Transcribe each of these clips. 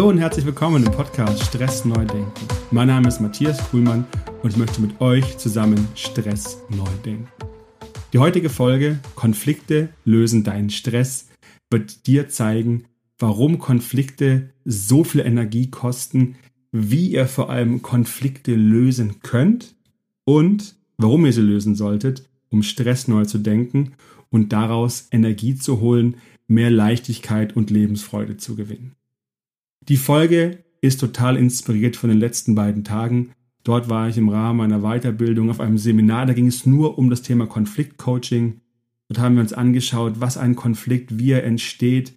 Hallo und herzlich willkommen im Podcast Stress neu denken. Mein Name ist Matthias Kuhlmann und ich möchte mit euch zusammen Stress neu denken. Die heutige Folge Konflikte lösen deinen Stress wird dir zeigen, warum Konflikte so viel Energie kosten, wie ihr vor allem Konflikte lösen könnt und warum ihr sie lösen solltet, um Stress neu zu denken und daraus Energie zu holen, mehr Leichtigkeit und Lebensfreude zu gewinnen. Die Folge ist total inspiriert von den letzten beiden Tagen. Dort war ich im Rahmen meiner Weiterbildung auf einem Seminar, da ging es nur um das Thema Konfliktcoaching. Dort haben wir uns angeschaut, was ein Konflikt, wie er entsteht,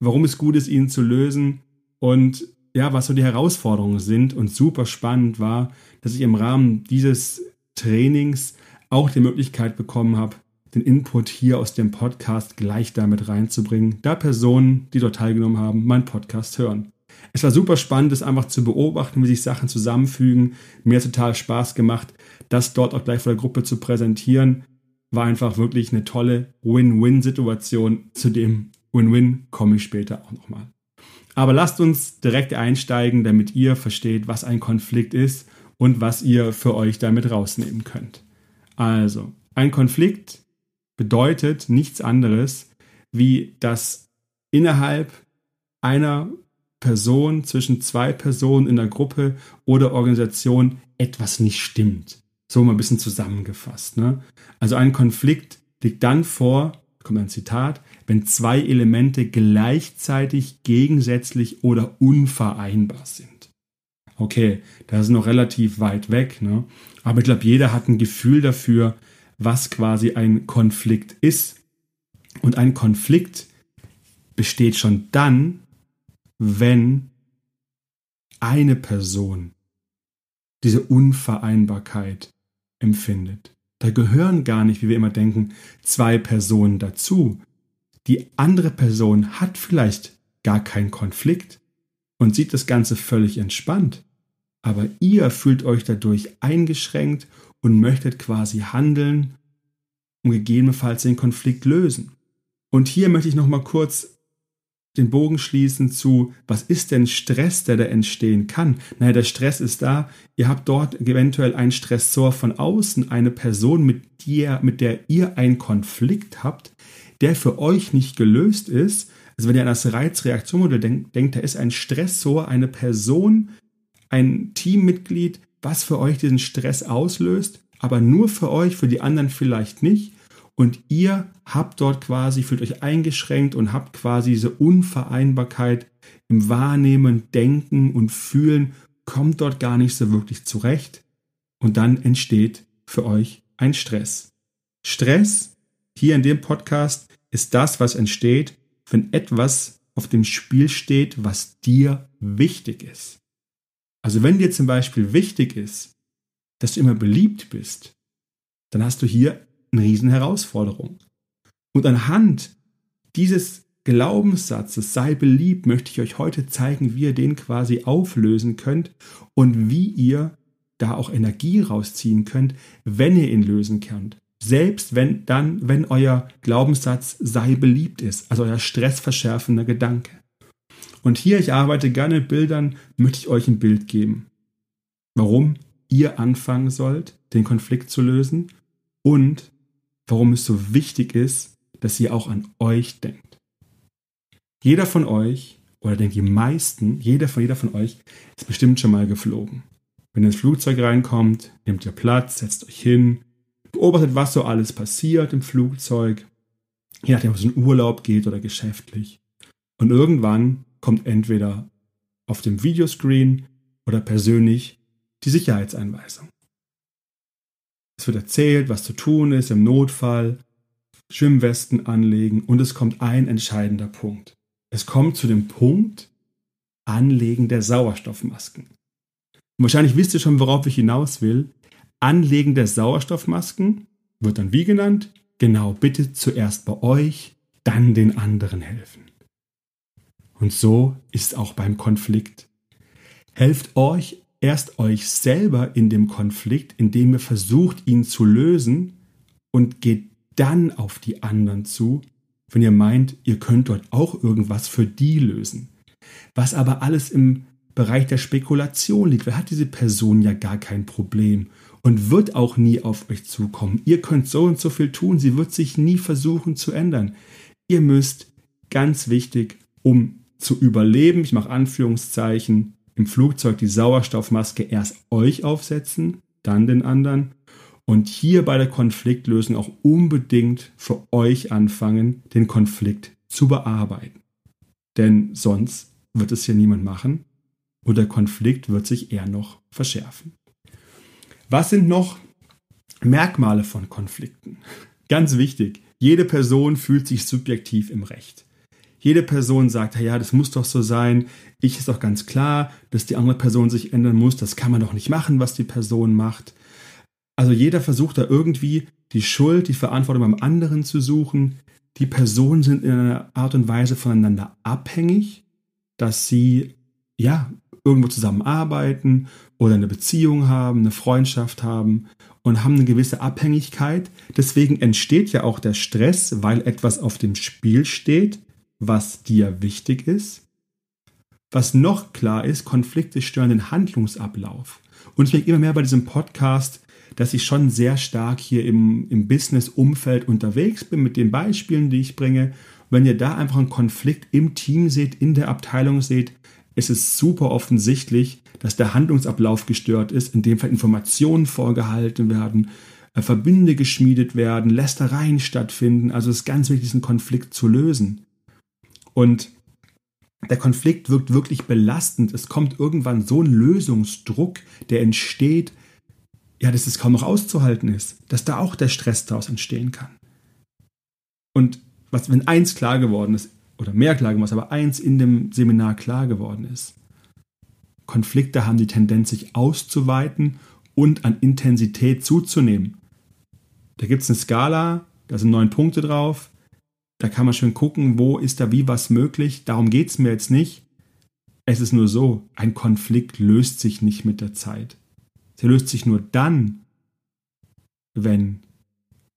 warum es gut ist, ihn zu lösen und ja, was so die Herausforderungen sind. Und super spannend war, dass ich im Rahmen dieses Trainings auch die Möglichkeit bekommen habe, den Input hier aus dem Podcast gleich damit reinzubringen, da Personen, die dort teilgenommen haben, meinen Podcast hören. Es war super spannend, es einfach zu beobachten, wie sich Sachen zusammenfügen. Mir hat total Spaß gemacht, das dort auch gleich vor der Gruppe zu präsentieren. War einfach wirklich eine tolle Win-Win-Situation. Zu dem Win-Win komme ich später auch nochmal. Aber lasst uns direkt einsteigen, damit ihr versteht, was ein Konflikt ist und was ihr für euch damit rausnehmen könnt. Also, ein Konflikt bedeutet nichts anderes, wie dass innerhalb einer Person, zwischen zwei Personen in der Gruppe oder Organisation etwas nicht stimmt. So mal ein bisschen zusammengefasst. Ne? Also ein Konflikt liegt dann vor, kommt ein Zitat, wenn zwei Elemente gleichzeitig gegensätzlich oder unvereinbar sind. Okay, das ist noch relativ weit weg, ne? aber ich glaube, jeder hat ein Gefühl dafür, was quasi ein Konflikt ist. Und ein Konflikt besteht schon dann, wenn eine Person diese Unvereinbarkeit empfindet. Da gehören gar nicht, wie wir immer denken, zwei Personen dazu. Die andere Person hat vielleicht gar keinen Konflikt und sieht das Ganze völlig entspannt. Aber ihr fühlt euch dadurch eingeschränkt und möchtet quasi handeln und gegebenenfalls den Konflikt lösen. Und hier möchte ich nochmal kurz den Bogen schließen zu, was ist denn Stress, der da entstehen kann? Naja, der Stress ist da. Ihr habt dort eventuell einen Stressor von außen, eine Person, mit der, mit der ihr einen Konflikt habt, der für euch nicht gelöst ist. Also wenn ihr an das Reizreaktionmodell denkt, denkt, da ist ein Stressor, eine Person, ein Teammitglied, was für euch diesen Stress auslöst, aber nur für euch, für die anderen vielleicht nicht und ihr habt dort quasi, fühlt euch eingeschränkt und habt quasi diese Unvereinbarkeit im Wahrnehmen, Denken und Fühlen, kommt dort gar nicht so wirklich zurecht. Und dann entsteht für euch ein Stress. Stress hier in dem Podcast ist das, was entsteht, wenn etwas auf dem Spiel steht, was dir wichtig ist. Also wenn dir zum Beispiel wichtig ist, dass du immer beliebt bist, dann hast du hier eine Riesenherausforderung. Und anhand dieses Glaubenssatzes, sei beliebt, möchte ich euch heute zeigen, wie ihr den quasi auflösen könnt und wie ihr da auch Energie rausziehen könnt, wenn ihr ihn lösen könnt. Selbst wenn dann, wenn euer Glaubenssatz sei beliebt ist, also euer stressverschärfender Gedanke. Und hier, ich arbeite gerne mit Bildern, möchte ich euch ein Bild geben. Warum ihr anfangen sollt, den Konflikt zu lösen und warum es so wichtig ist, dass ihr auch an euch denkt. Jeder von euch, oder denkt die meisten, jeder von jeder von euch ist bestimmt schon mal geflogen. Wenn ihr ins Flugzeug reinkommt, nehmt ihr Platz, setzt euch hin, beobachtet, was so alles passiert im Flugzeug, je nachdem, ob es in Urlaub geht oder geschäftlich. Und irgendwann kommt entweder auf dem Videoscreen oder persönlich die Sicherheitseinweisung. Es wird erzählt, was zu tun ist im Notfall, Schwimmwesten anlegen und es kommt ein entscheidender Punkt. Es kommt zu dem Punkt Anlegen der Sauerstoffmasken. Und wahrscheinlich wisst ihr schon, worauf ich hinaus will. Anlegen der Sauerstoffmasken wird dann wie genannt? Genau, bitte zuerst bei euch, dann den anderen helfen. Und so ist auch beim Konflikt. Helft euch erst euch selber in dem Konflikt, indem ihr versucht, ihn zu lösen und geht dann auf die anderen zu, wenn ihr meint, ihr könnt dort auch irgendwas für die lösen. Was aber alles im Bereich der Spekulation liegt. Wer hat diese Person ja gar kein Problem und wird auch nie auf euch zukommen. Ihr könnt so und so viel tun, sie wird sich nie versuchen zu ändern. Ihr müsst, ganz wichtig, um zu überleben, ich mache Anführungszeichen, im Flugzeug die Sauerstoffmaske erst euch aufsetzen, dann den anderen und hier bei der Konfliktlösung auch unbedingt für euch anfangen, den Konflikt zu bearbeiten. Denn sonst wird es hier niemand machen und der Konflikt wird sich eher noch verschärfen. Was sind noch Merkmale von Konflikten? Ganz wichtig, jede Person fühlt sich subjektiv im Recht. Jede Person sagt, ja, das muss doch so sein. Ich ist doch ganz klar, dass die andere Person sich ändern muss. Das kann man doch nicht machen, was die Person macht. Also jeder versucht da irgendwie die Schuld, die Verantwortung beim anderen zu suchen. Die Personen sind in einer Art und Weise voneinander abhängig, dass sie ja irgendwo zusammenarbeiten oder eine Beziehung haben, eine Freundschaft haben und haben eine gewisse Abhängigkeit. Deswegen entsteht ja auch der Stress, weil etwas auf dem Spiel steht, was dir wichtig ist. Was noch klar ist, Konflikte stören den Handlungsablauf. Und ich merke immer mehr bei diesem Podcast, dass ich schon sehr stark hier im, im Business-Umfeld unterwegs bin mit den Beispielen, die ich bringe. Wenn ihr da einfach einen Konflikt im Team seht, in der Abteilung seht, ist es super offensichtlich, dass der Handlungsablauf gestört ist, in dem Fall Informationen vorgehalten werden, äh, Verbünde geschmiedet werden, Lästereien stattfinden. Also es ist ganz wichtig, diesen Konflikt zu lösen. Und der Konflikt wirkt wirklich belastend. Es kommt irgendwann so ein Lösungsdruck, der entsteht, ja, dass es kaum noch auszuhalten ist, dass da auch der Stress daraus entstehen kann. Und was, wenn eins klar geworden ist, oder mehr klar geworden ist, aber eins in dem Seminar klar geworden ist, Konflikte haben die Tendenz, sich auszuweiten und an Intensität zuzunehmen. Da gibt es eine Skala, da sind neun Punkte drauf. Da kann man schön gucken, wo ist da wie was möglich. Darum geht es mir jetzt nicht. Es ist nur so, ein Konflikt löst sich nicht mit der Zeit. Sie löst sich nur dann, wenn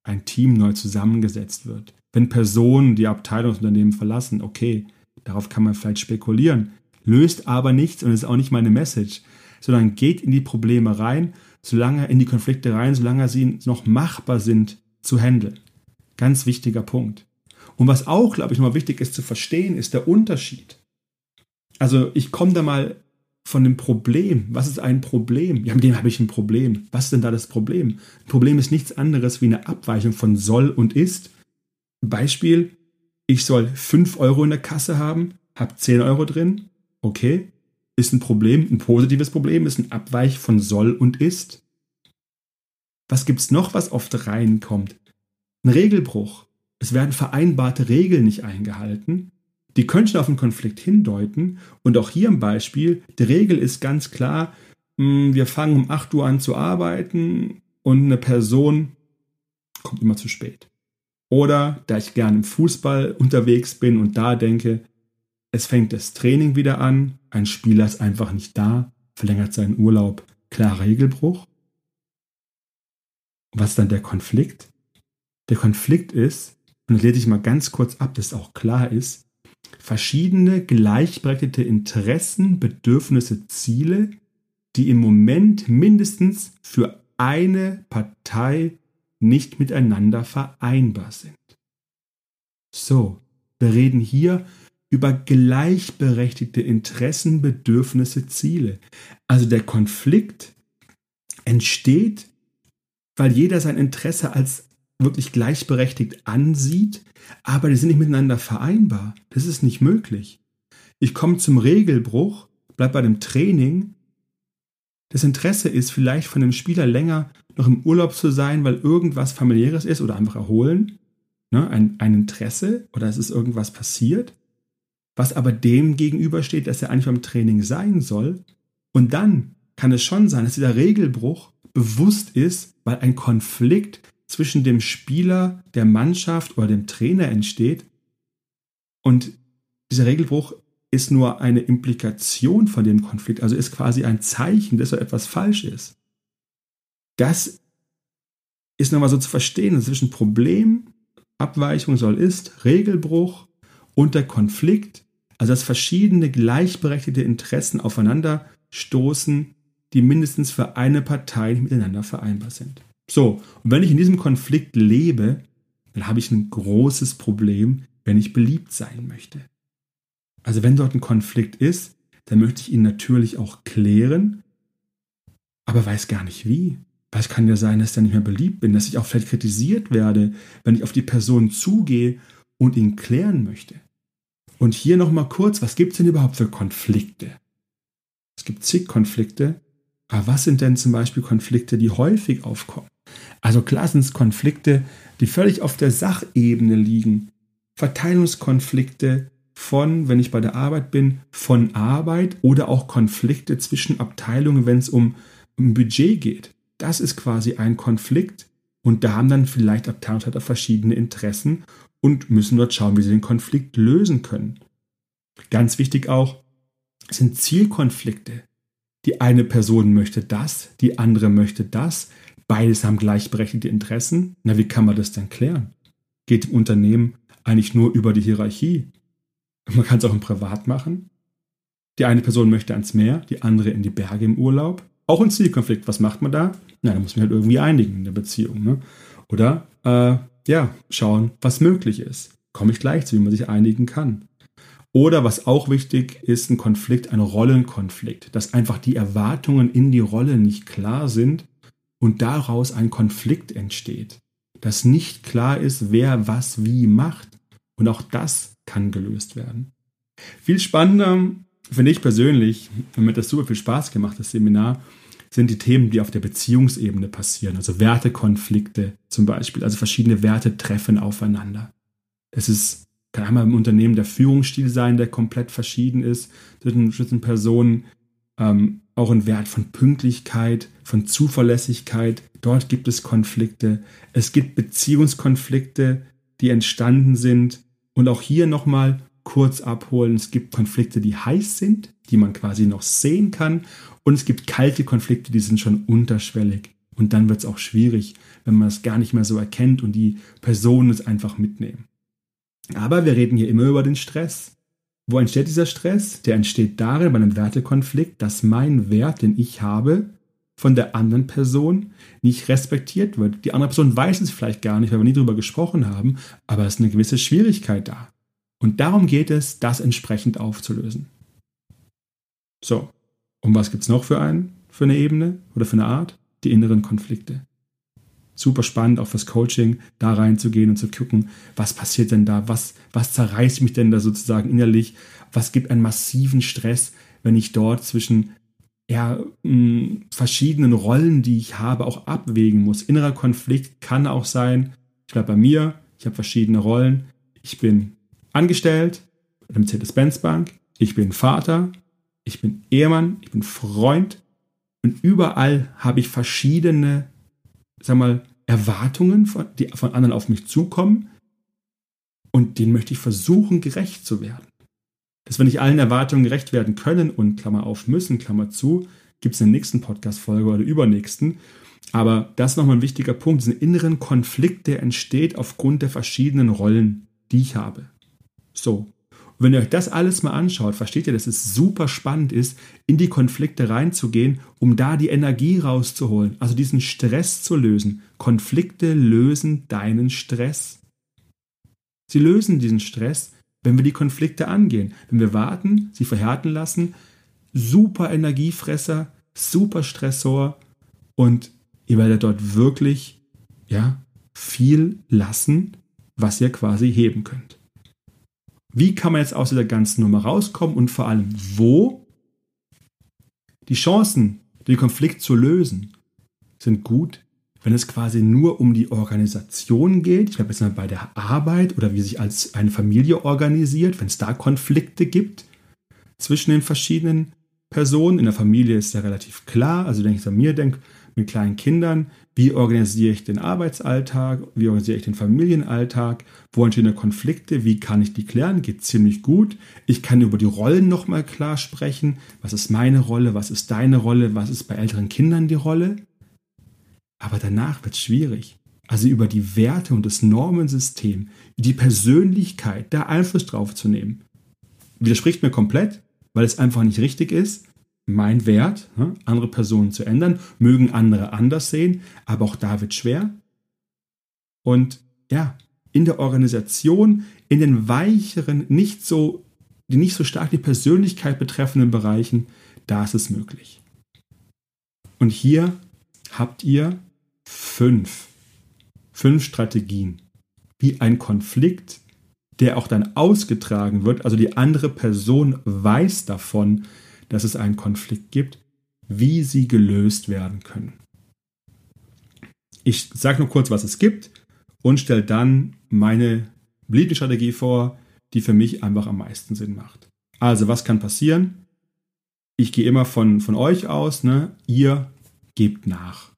ein Team neu zusammengesetzt wird. Wenn Personen die Abteilungsunternehmen verlassen, okay, darauf kann man vielleicht spekulieren, löst aber nichts und ist auch nicht meine Message, sondern geht in die Probleme rein, solange in die Konflikte rein, solange sie noch machbar sind zu handeln. Ganz wichtiger Punkt. Und was auch, glaube ich, nochmal wichtig ist zu verstehen, ist der Unterschied. Also ich komme da mal von dem Problem. Was ist ein Problem? Ja, mit dem habe ich ein Problem. Was ist denn da das Problem? Ein Problem ist nichts anderes wie eine Abweichung von soll und ist. Beispiel, ich soll 5 Euro in der Kasse haben, habe 10 Euro drin. Okay, ist ein Problem, ein positives Problem, ist ein Abweich von soll und ist. Was gibt es noch, was oft reinkommt? Ein Regelbruch. Es werden vereinbarte Regeln nicht eingehalten. Die könnten auf einen Konflikt hindeuten. Und auch hier im Beispiel, die Regel ist ganz klar, hm, wir fangen um 8 Uhr an zu arbeiten und eine Person kommt immer zu spät. Oder da ich gerne im Fußball unterwegs bin und da denke, es fängt das Training wieder an, ein Spieler ist einfach nicht da, verlängert seinen Urlaub, klarer Regelbruch. Was ist dann der Konflikt? Der Konflikt ist, und lese ich mal ganz kurz ab, dass auch klar ist, verschiedene gleichberechtigte Interessen, Bedürfnisse, Ziele, die im Moment mindestens für eine Partei nicht miteinander vereinbar sind. So, wir reden hier über gleichberechtigte Interessen, Bedürfnisse, Ziele. Also der Konflikt entsteht, weil jeder sein Interesse als wirklich gleichberechtigt ansieht, aber die sind nicht miteinander vereinbar. Das ist nicht möglich. Ich komme zum Regelbruch, bleib bei dem Training. Das Interesse ist vielleicht von dem Spieler länger noch im Urlaub zu sein, weil irgendwas familiäres ist oder einfach erholen. Ne? Ein, ein Interesse oder es ist irgendwas passiert, was aber dem gegenübersteht, dass er eigentlich beim Training sein soll. Und dann kann es schon sein, dass dieser Regelbruch bewusst ist, weil ein Konflikt zwischen dem Spieler, der Mannschaft oder dem Trainer entsteht. Und dieser Regelbruch ist nur eine Implikation von dem Konflikt, also ist quasi ein Zeichen, dass so etwas falsch ist. Das ist nochmal so zu verstehen, zwischen Problem, Abweichung soll ist, Regelbruch und der Konflikt Also dass verschiedene gleichberechtigte Interessen aufeinander stoßen, die mindestens für eine Partei miteinander vereinbar sind. So, und wenn ich in diesem Konflikt lebe, dann habe ich ein großes Problem, wenn ich beliebt sein möchte. Also wenn dort ein Konflikt ist, dann möchte ich ihn natürlich auch klären, aber weiß gar nicht wie. Weil es kann ja sein, dass ich dann nicht mehr beliebt bin, dass ich auch vielleicht kritisiert werde, wenn ich auf die Person zugehe und ihn klären möchte. Und hier nochmal kurz, was gibt es denn überhaupt für Konflikte? Es gibt zig Konflikte, aber was sind denn zum Beispiel Konflikte, die häufig aufkommen? Also klar sind es Konflikte, die völlig auf der Sachebene liegen. Verteilungskonflikte von, wenn ich bei der Arbeit bin, von Arbeit oder auch Konflikte zwischen Abteilungen, wenn es um, um Budget geht. Das ist quasi ein Konflikt und da haben dann vielleicht Abteilungsleiter verschiedene Interessen und müssen dort schauen, wie sie den Konflikt lösen können. Ganz wichtig auch sind Zielkonflikte. Die eine Person möchte das, die andere möchte das. Beides haben gleichberechtigte Interessen. Na, wie kann man das denn klären? Geht im Unternehmen eigentlich nur über die Hierarchie? Man kann es auch im Privat machen. Die eine Person möchte ans Meer, die andere in die Berge im Urlaub. Auch ein Zielkonflikt. Was macht man da? Na, da muss man halt irgendwie einigen in der Beziehung. Ne? Oder äh, ja, schauen, was möglich ist. Komme ich gleich zu, wie man sich einigen kann. Oder was auch wichtig ist, ein Konflikt, ein Rollenkonflikt, dass einfach die Erwartungen in die Rolle nicht klar sind und daraus ein Konflikt entsteht. Dass nicht klar ist, wer was wie macht. Und auch das kann gelöst werden. Viel spannender finde ich persönlich, und mir hat das super viel Spaß gemacht, das Seminar, sind die Themen, die auf der Beziehungsebene passieren. Also Wertekonflikte zum Beispiel. Also verschiedene Werte treffen aufeinander. Es ist kann einmal im Unternehmen der Führungsstil sein, der komplett verschieden ist zwischen, Personen. Ähm, auch ein Wert von Pünktlichkeit, von Zuverlässigkeit. Dort gibt es Konflikte. Es gibt Beziehungskonflikte, die entstanden sind. Und auch hier nochmal kurz abholen. Es gibt Konflikte, die heiß sind, die man quasi noch sehen kann. Und es gibt kalte Konflikte, die sind schon unterschwellig. Und dann wird es auch schwierig, wenn man es gar nicht mehr so erkennt und die Personen es einfach mitnehmen. Aber wir reden hier immer über den Stress. Wo entsteht dieser Stress? Der entsteht darin bei einem Wertekonflikt, dass mein Wert, den ich habe, von der anderen Person nicht respektiert wird. Die andere Person weiß es vielleicht gar nicht, weil wir nie darüber gesprochen haben, aber es ist eine gewisse Schwierigkeit da. Und darum geht es, das entsprechend aufzulösen. So, und was gibt es noch für, einen, für eine Ebene oder für eine Art? Die inneren Konflikte super spannend, auch fürs Coaching, da reinzugehen und zu gucken, was passiert denn da, was, was zerreißt mich denn da sozusagen innerlich, was gibt einen massiven Stress, wenn ich dort zwischen ja, mh, verschiedenen Rollen, die ich habe, auch abwägen muss. Innerer Konflikt kann auch sein, ich bleibe bei mir, ich habe verschiedene Rollen. Ich bin angestellt bei der Mercedes-Benz Bank, ich bin Vater, ich bin Ehemann, ich bin Freund. Und überall habe ich verschiedene sag mal, Erwartungen, von, die von anderen auf mich zukommen und denen möchte ich versuchen, gerecht zu werden. Dass wir nicht allen Erwartungen gerecht werden können und Klammer auf müssen, Klammer zu, gibt es in der nächsten Podcast-Folge oder übernächsten. Aber das ist nochmal ein wichtiger Punkt, diesen inneren Konflikt, der entsteht aufgrund der verschiedenen Rollen, die ich habe. So, und wenn ihr euch das alles mal anschaut, versteht ihr, dass es super spannend ist, in die Konflikte reinzugehen, um da die Energie rauszuholen, also diesen Stress zu lösen. Konflikte lösen deinen Stress. Sie lösen diesen Stress, wenn wir die Konflikte angehen. Wenn wir warten, sie verhärten lassen, super Energiefresser, super Stressor und ihr werdet dort wirklich ja, viel lassen, was ihr quasi heben könnt. Wie kann man jetzt aus dieser ganzen Nummer rauskommen und vor allem wo? Die Chancen, den Konflikt zu lösen, sind gut, wenn es quasi nur um die Organisation geht. Ich glaube jetzt mal bei der Arbeit oder wie sich als eine Familie organisiert, wenn es da Konflikte gibt zwischen den verschiedenen Personen. In der Familie ist ja relativ klar. Also wenn ich an mir denke, mit kleinen Kindern, wie organisiere ich den Arbeitsalltag, wie organisiere ich den Familienalltag, wo entstehen Konflikte, wie kann ich die klären, geht ziemlich gut. Ich kann über die Rollen nochmal klar sprechen, was ist meine Rolle, was ist deine Rolle, was ist bei älteren Kindern die Rolle. Aber danach wird es schwierig. Also über die Werte und das Normensystem, die Persönlichkeit, da Einfluss drauf zu nehmen. widerspricht mir komplett, weil es einfach nicht richtig ist, mein Wert, ne, andere Personen zu ändern, mögen andere anders sehen, aber auch da wird schwer. Und ja, in der Organisation, in den weicheren, nicht so, die nicht so stark die Persönlichkeit betreffenden Bereichen, da ist es möglich. Und hier habt ihr fünf, fünf Strategien, wie ein Konflikt, der auch dann ausgetragen wird, also die andere Person weiß davon, dass es einen Konflikt gibt, wie sie gelöst werden können. Ich sage nur kurz, was es gibt und stelle dann meine beliebte Strategie vor, die für mich einfach am meisten Sinn macht. Also, was kann passieren? Ich gehe immer von, von euch aus, ne? ihr gebt nach.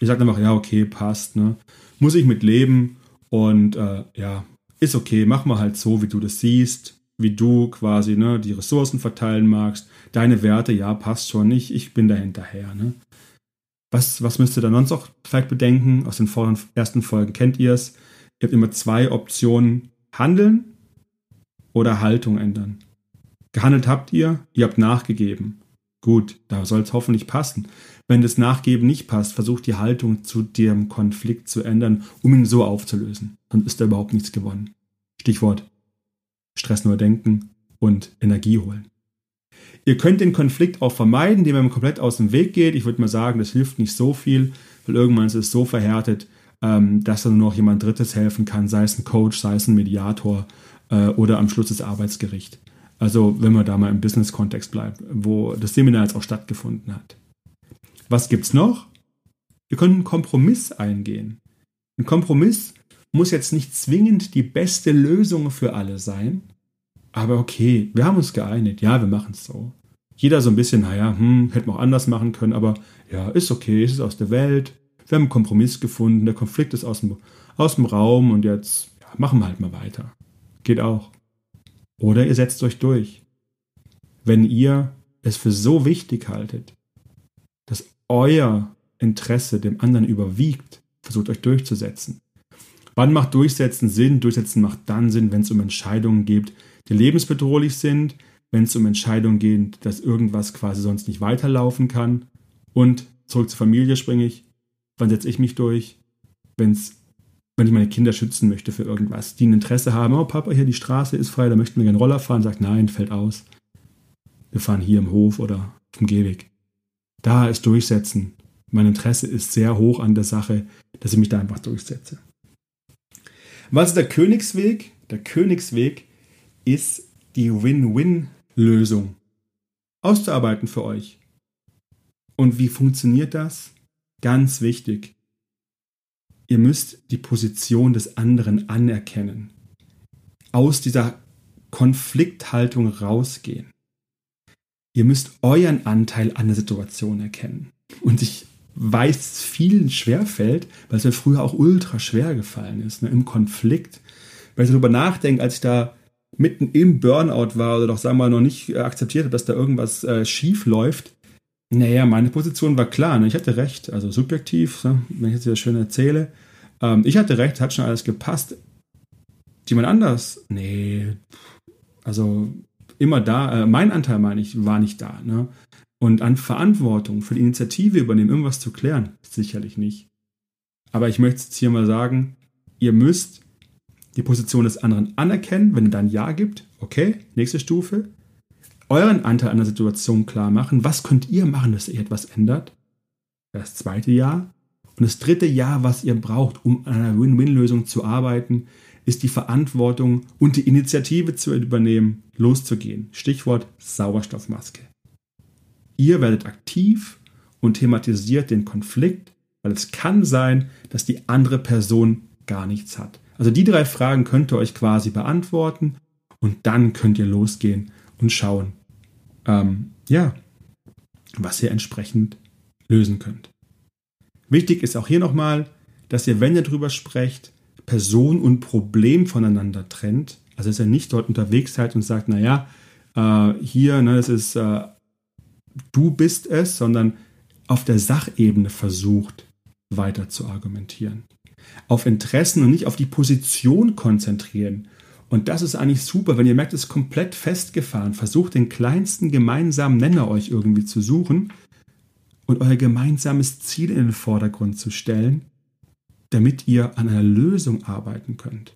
Ihr sagt einfach, ja, okay, passt, ne? muss ich mit leben und äh, ja, ist okay, mach mal halt so, wie du das siehst, wie du quasi ne, die Ressourcen verteilen magst. Deine Werte, ja, passt schon nicht, ich bin da hinterher. Ne? Was, was müsst ihr dann sonst auch vielleicht bedenken? Aus den vorigen ersten Folgen kennt ihr es. Ihr habt immer zwei Optionen: Handeln oder Haltung ändern. Gehandelt habt ihr, ihr habt nachgegeben. Gut, da soll es hoffentlich passen. Wenn das Nachgeben nicht passt, versucht die Haltung zu dem Konflikt zu ändern, um ihn so aufzulösen. Dann ist da überhaupt nichts gewonnen. Stichwort Stress nur denken und Energie holen. Ihr könnt den Konflikt auch vermeiden, indem man komplett aus dem Weg geht. Ich würde mal sagen, das hilft nicht so viel, weil irgendwann ist es so verhärtet, ähm, dass dann nur noch jemand Drittes helfen kann, sei es ein Coach, sei es ein Mediator äh, oder am Schluss das Arbeitsgericht. Also wenn man da mal im Business-Kontext bleibt, wo das Seminar jetzt auch stattgefunden hat. Was gibt's noch? Wir können einen Kompromiss eingehen. Ein Kompromiss muss jetzt nicht zwingend die beste Lösung für alle sein, aber okay, wir haben uns geeinigt. Ja, wir machen es so. Jeder so ein bisschen, naja, hm, hätten wir auch anders machen können, aber ja, ist okay, es ist aus der Welt. Wir haben einen Kompromiss gefunden, der Konflikt ist aus dem, aus dem Raum und jetzt ja, machen wir halt mal weiter. Geht auch. Oder ihr setzt euch durch. Wenn ihr es für so wichtig haltet, dass euer Interesse dem anderen überwiegt, versucht euch durchzusetzen. Wann macht Durchsetzen Sinn? Durchsetzen macht dann Sinn, wenn es um Entscheidungen geht, die lebensbedrohlich sind, wenn es um Entscheidungen geht, dass irgendwas quasi sonst nicht weiterlaufen kann. Und zurück zur Familie springe ich. Wann setze ich mich durch? Wenn's, wenn ich meine Kinder schützen möchte für irgendwas, die ein Interesse haben, oh Papa, hier die Straße ist frei, da möchten wir gerne Roller fahren, sagt nein, fällt aus. Wir fahren hier im Hof oder vom Gehweg. Da ist Durchsetzen. Mein Interesse ist sehr hoch an der Sache, dass ich mich da einfach durchsetze. Was ist der Königsweg? Der Königsweg ist die Win-Win-Lösung auszuarbeiten für euch. Und wie funktioniert das? Ganz wichtig. Ihr müsst die Position des anderen anerkennen. Aus dieser Konflikthaltung rausgehen. Ihr müsst euren Anteil an der Situation erkennen und sich weiß es vielen schwerfällt, weil es mir früher auch ultra schwer gefallen ist, ne, im Konflikt. Weil ich darüber nachdenke, als ich da mitten im Burnout war oder doch, sagen wir mal, noch nicht akzeptiert habe, dass da irgendwas äh, schief läuft. Naja, meine Position war klar, ne? ich hatte recht, also subjektiv, ne? wenn ich jetzt wieder schön erzähle. Ähm, ich hatte recht, hat schon alles gepasst. Jemand anders? Nee, also immer da, äh, mein Anteil meine ich, war nicht da. Ne? Und an Verantwortung für die Initiative übernehmen, irgendwas zu klären, sicherlich nicht. Aber ich möchte jetzt hier mal sagen, ihr müsst die Position des anderen anerkennen, wenn er dann Ja gibt. Okay, nächste Stufe. Euren Anteil an der Situation klar machen. Was könnt ihr machen, dass ihr etwas ändert? Das zweite Ja. Und das dritte Ja, was ihr braucht, um an einer Win-Win-Lösung zu arbeiten, ist die Verantwortung und die Initiative zu übernehmen, loszugehen. Stichwort Sauerstoffmaske. Ihr werdet aktiv und thematisiert den Konflikt, weil es kann sein, dass die andere Person gar nichts hat. Also die drei Fragen könnt ihr euch quasi beantworten und dann könnt ihr losgehen und schauen, ähm, ja, was ihr entsprechend lösen könnt. Wichtig ist auch hier nochmal, dass ihr, wenn ihr drüber sprecht, Person und Problem voneinander trennt. Also dass ihr nicht dort unterwegs seid und sagt, naja, äh, hier, ne, das ist äh, du bist es, sondern auf der Sachebene versucht weiter zu argumentieren. Auf Interessen und nicht auf die Position konzentrieren Und das ist eigentlich super, wenn ihr merkt, es ist komplett festgefahren. Versucht den kleinsten gemeinsamen Nenner euch irgendwie zu suchen und euer gemeinsames Ziel in den Vordergrund zu stellen, damit ihr an einer Lösung arbeiten könnt.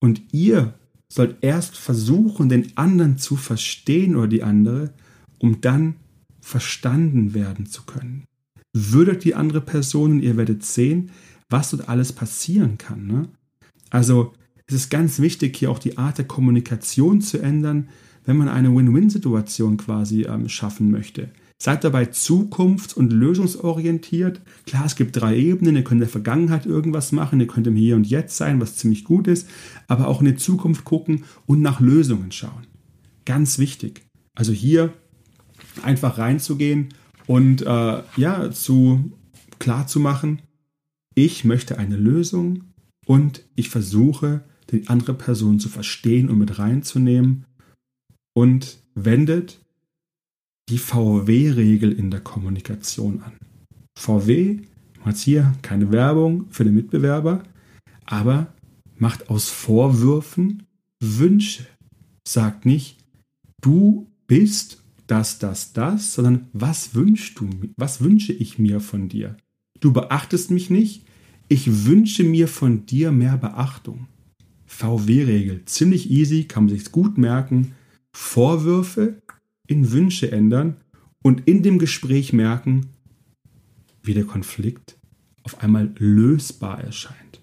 Und ihr sollt erst versuchen, den anderen zu verstehen oder die andere, um dann verstanden werden zu können. Würdet die andere Person und ihr werdet sehen, was dort alles passieren kann. Ne? Also es ist ganz wichtig, hier auch die Art der Kommunikation zu ändern, wenn man eine Win-Win-Situation quasi ähm, schaffen möchte. Seid dabei zukunfts- und lösungsorientiert. Klar, es gibt drei Ebenen. Ihr könnt in der Vergangenheit irgendwas machen, ihr könnt im Hier und Jetzt sein, was ziemlich gut ist, aber auch in die Zukunft gucken und nach Lösungen schauen. Ganz wichtig. Also hier einfach reinzugehen und äh, ja, zu klar zu machen, ich möchte eine Lösung und ich versuche, die andere Person zu verstehen und mit reinzunehmen und wendet die VW-Regel in der Kommunikation an. VW macht hier keine Werbung für den Mitbewerber, aber macht aus Vorwürfen Wünsche. Sagt nicht, du bist das, das, das, sondern was wünschst du, was wünsche ich mir von dir? Du beachtest mich nicht, ich wünsche mir von dir mehr Beachtung. VW-Regel, ziemlich easy, kann man sich gut merken. Vorwürfe in Wünsche ändern und in dem Gespräch merken, wie der Konflikt auf einmal lösbar erscheint.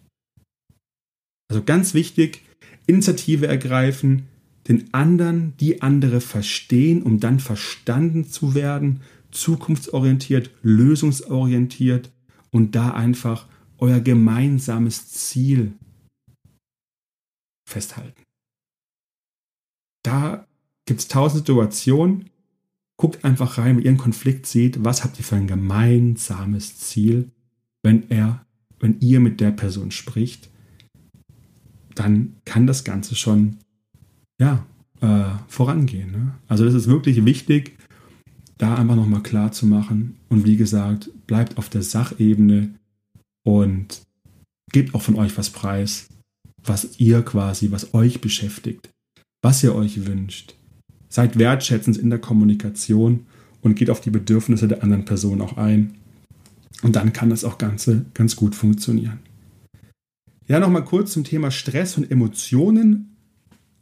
Also ganz wichtig, Initiative ergreifen, den anderen, die andere verstehen, um dann verstanden zu werden, zukunftsorientiert, lösungsorientiert und da einfach euer gemeinsames Ziel festhalten. Da gibt es tausend Situationen. Guckt einfach rein, wenn ihr einen Konflikt seht, was habt ihr für ein gemeinsames Ziel, wenn er, wenn ihr mit der Person spricht, dann kann das Ganze schon ja, äh, vorangehen. Ne? Also das ist wirklich wichtig, da einfach nochmal klar zu machen. Und wie gesagt, bleibt auf der Sachebene und gebt auch von euch was preis, was ihr quasi, was euch beschäftigt, was ihr euch wünscht. Seid wertschätzend in der Kommunikation und geht auf die Bedürfnisse der anderen Person auch ein. Und dann kann das auch Ganze ganz gut funktionieren. Ja, nochmal kurz zum Thema Stress und Emotionen.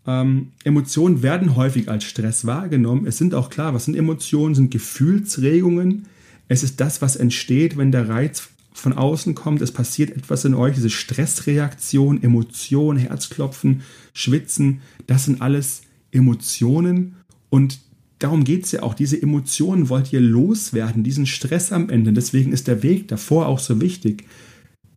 Ähm, Emotionen werden häufig als Stress wahrgenommen. Es sind auch klar, was sind Emotionen? Sind Gefühlsregungen. Es ist das, was entsteht, wenn der Reiz von außen kommt. Es passiert etwas in euch, diese Stressreaktion, Emotionen, Herzklopfen, Schwitzen. Das sind alles Emotionen und darum geht es ja auch. Diese Emotionen wollt ihr loswerden, diesen Stress am Ende. Deswegen ist der Weg davor auch so wichtig.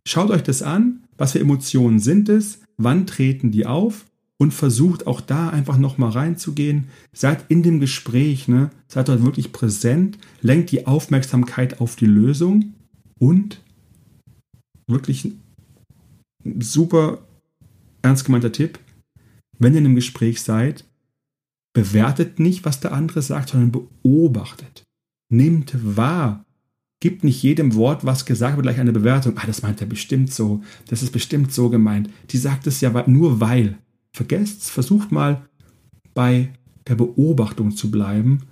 Schaut euch das an, was für Emotionen sind es, wann treten die auf und versucht auch da einfach nochmal reinzugehen. Seid in dem Gespräch, ne? seid dort wirklich präsent, lenkt die Aufmerksamkeit auf die Lösung und wirklich ein super ernst gemeinter Tipp, wenn ihr in einem Gespräch seid, Bewertet nicht, was der andere sagt, sondern beobachtet. Nehmt wahr. Gibt nicht jedem Wort, was gesagt wird, gleich eine Bewertung. Ah, das meint er bestimmt so. Das ist bestimmt so gemeint. Die sagt es ja nur weil. Vergesst, versucht mal bei der Beobachtung zu bleiben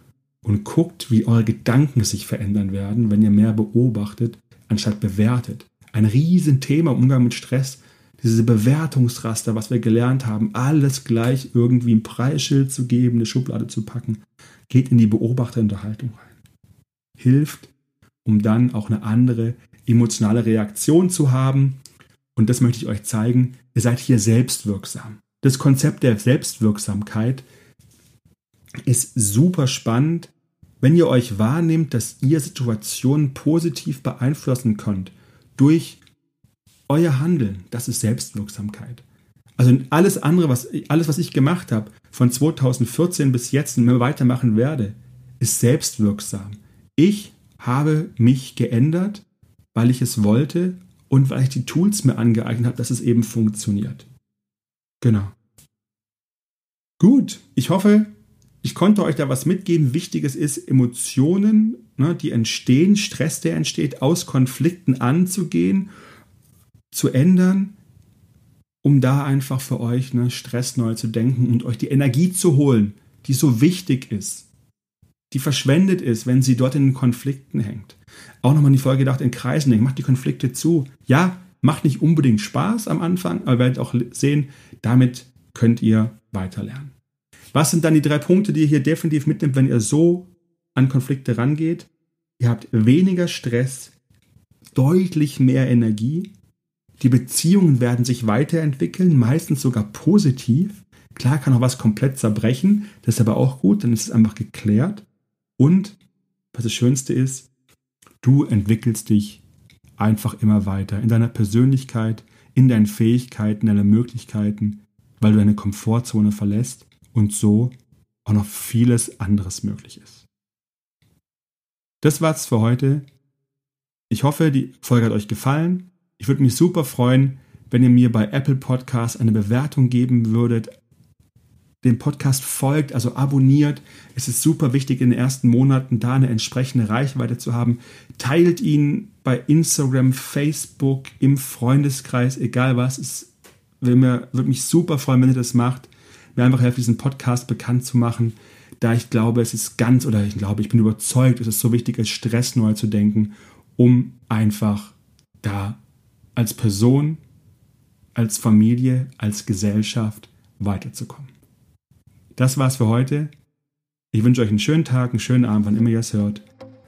und guckt, wie eure Gedanken sich verändern werden, wenn ihr mehr beobachtet, anstatt bewertet. Ein Riesenthema im Umgang mit Stress diese Bewertungsraster, was wir gelernt haben, alles gleich irgendwie ein Preisschild zu geben, eine Schublade zu packen, geht in die Beobachterunterhaltung rein. Hilft, um dann auch eine andere emotionale Reaktion zu haben. Und das möchte ich euch zeigen. Ihr seid hier selbstwirksam. Das Konzept der Selbstwirksamkeit ist super spannend, wenn ihr euch wahrnehmt, dass ihr Situationen positiv beeinflussen könnt durch euer Handeln, das ist Selbstwirksamkeit. Also alles andere, was, alles, was ich gemacht habe, von 2014 bis jetzt und mehr weitermachen werde, ist selbstwirksam. Ich habe mich geändert, weil ich es wollte und weil ich die Tools mir angeeignet habe, dass es eben funktioniert. Genau. Gut, ich hoffe, ich konnte euch da was mitgeben. Wichtiges ist, Emotionen, ne, die entstehen, Stress, der entsteht, aus Konflikten anzugehen zu ändern, um da einfach für euch ne, Stress neu zu denken und euch die Energie zu holen, die so wichtig ist, die verschwendet ist, wenn sie dort in Konflikten hängt. Auch nochmal in die Folge gedacht, in Kreisen denken, macht die Konflikte zu. Ja, macht nicht unbedingt Spaß am Anfang, aber ihr werdet auch sehen, damit könnt ihr weiterlernen. Was sind dann die drei Punkte, die ihr hier definitiv mitnimmt, wenn ihr so an Konflikte rangeht? Ihr habt weniger Stress, deutlich mehr Energie, die Beziehungen werden sich weiterentwickeln, meistens sogar positiv. Klar kann auch was komplett zerbrechen, das ist aber auch gut, dann ist es einfach geklärt. Und was das Schönste ist, du entwickelst dich einfach immer weiter in deiner Persönlichkeit, in deinen Fähigkeiten, in deinen Möglichkeiten, weil du deine Komfortzone verlässt und so auch noch vieles anderes möglich ist. Das war's für heute. Ich hoffe, die Folge hat euch gefallen. Ich würde mich super freuen, wenn ihr mir bei Apple Podcasts eine Bewertung geben würdet, dem Podcast folgt, also abonniert. Es ist super wichtig, in den ersten Monaten da eine entsprechende Reichweite zu haben. Teilt ihn bei Instagram, Facebook, im Freundeskreis, egal was. Es würde mich super freuen, wenn ihr das macht. Mir einfach helfen, diesen Podcast bekannt zu machen, da ich glaube, es ist ganz, oder ich glaube, ich bin überzeugt, es ist so wichtig, als Stress neu zu denken, um einfach da als Person, als Familie, als Gesellschaft weiterzukommen. Das war's für heute. Ich wünsche euch einen schönen Tag, einen schönen Abend, wann immer ihr es hört.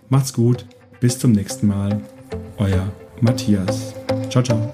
Macht's gut, bis zum nächsten Mal. Euer Matthias. Ciao, ciao.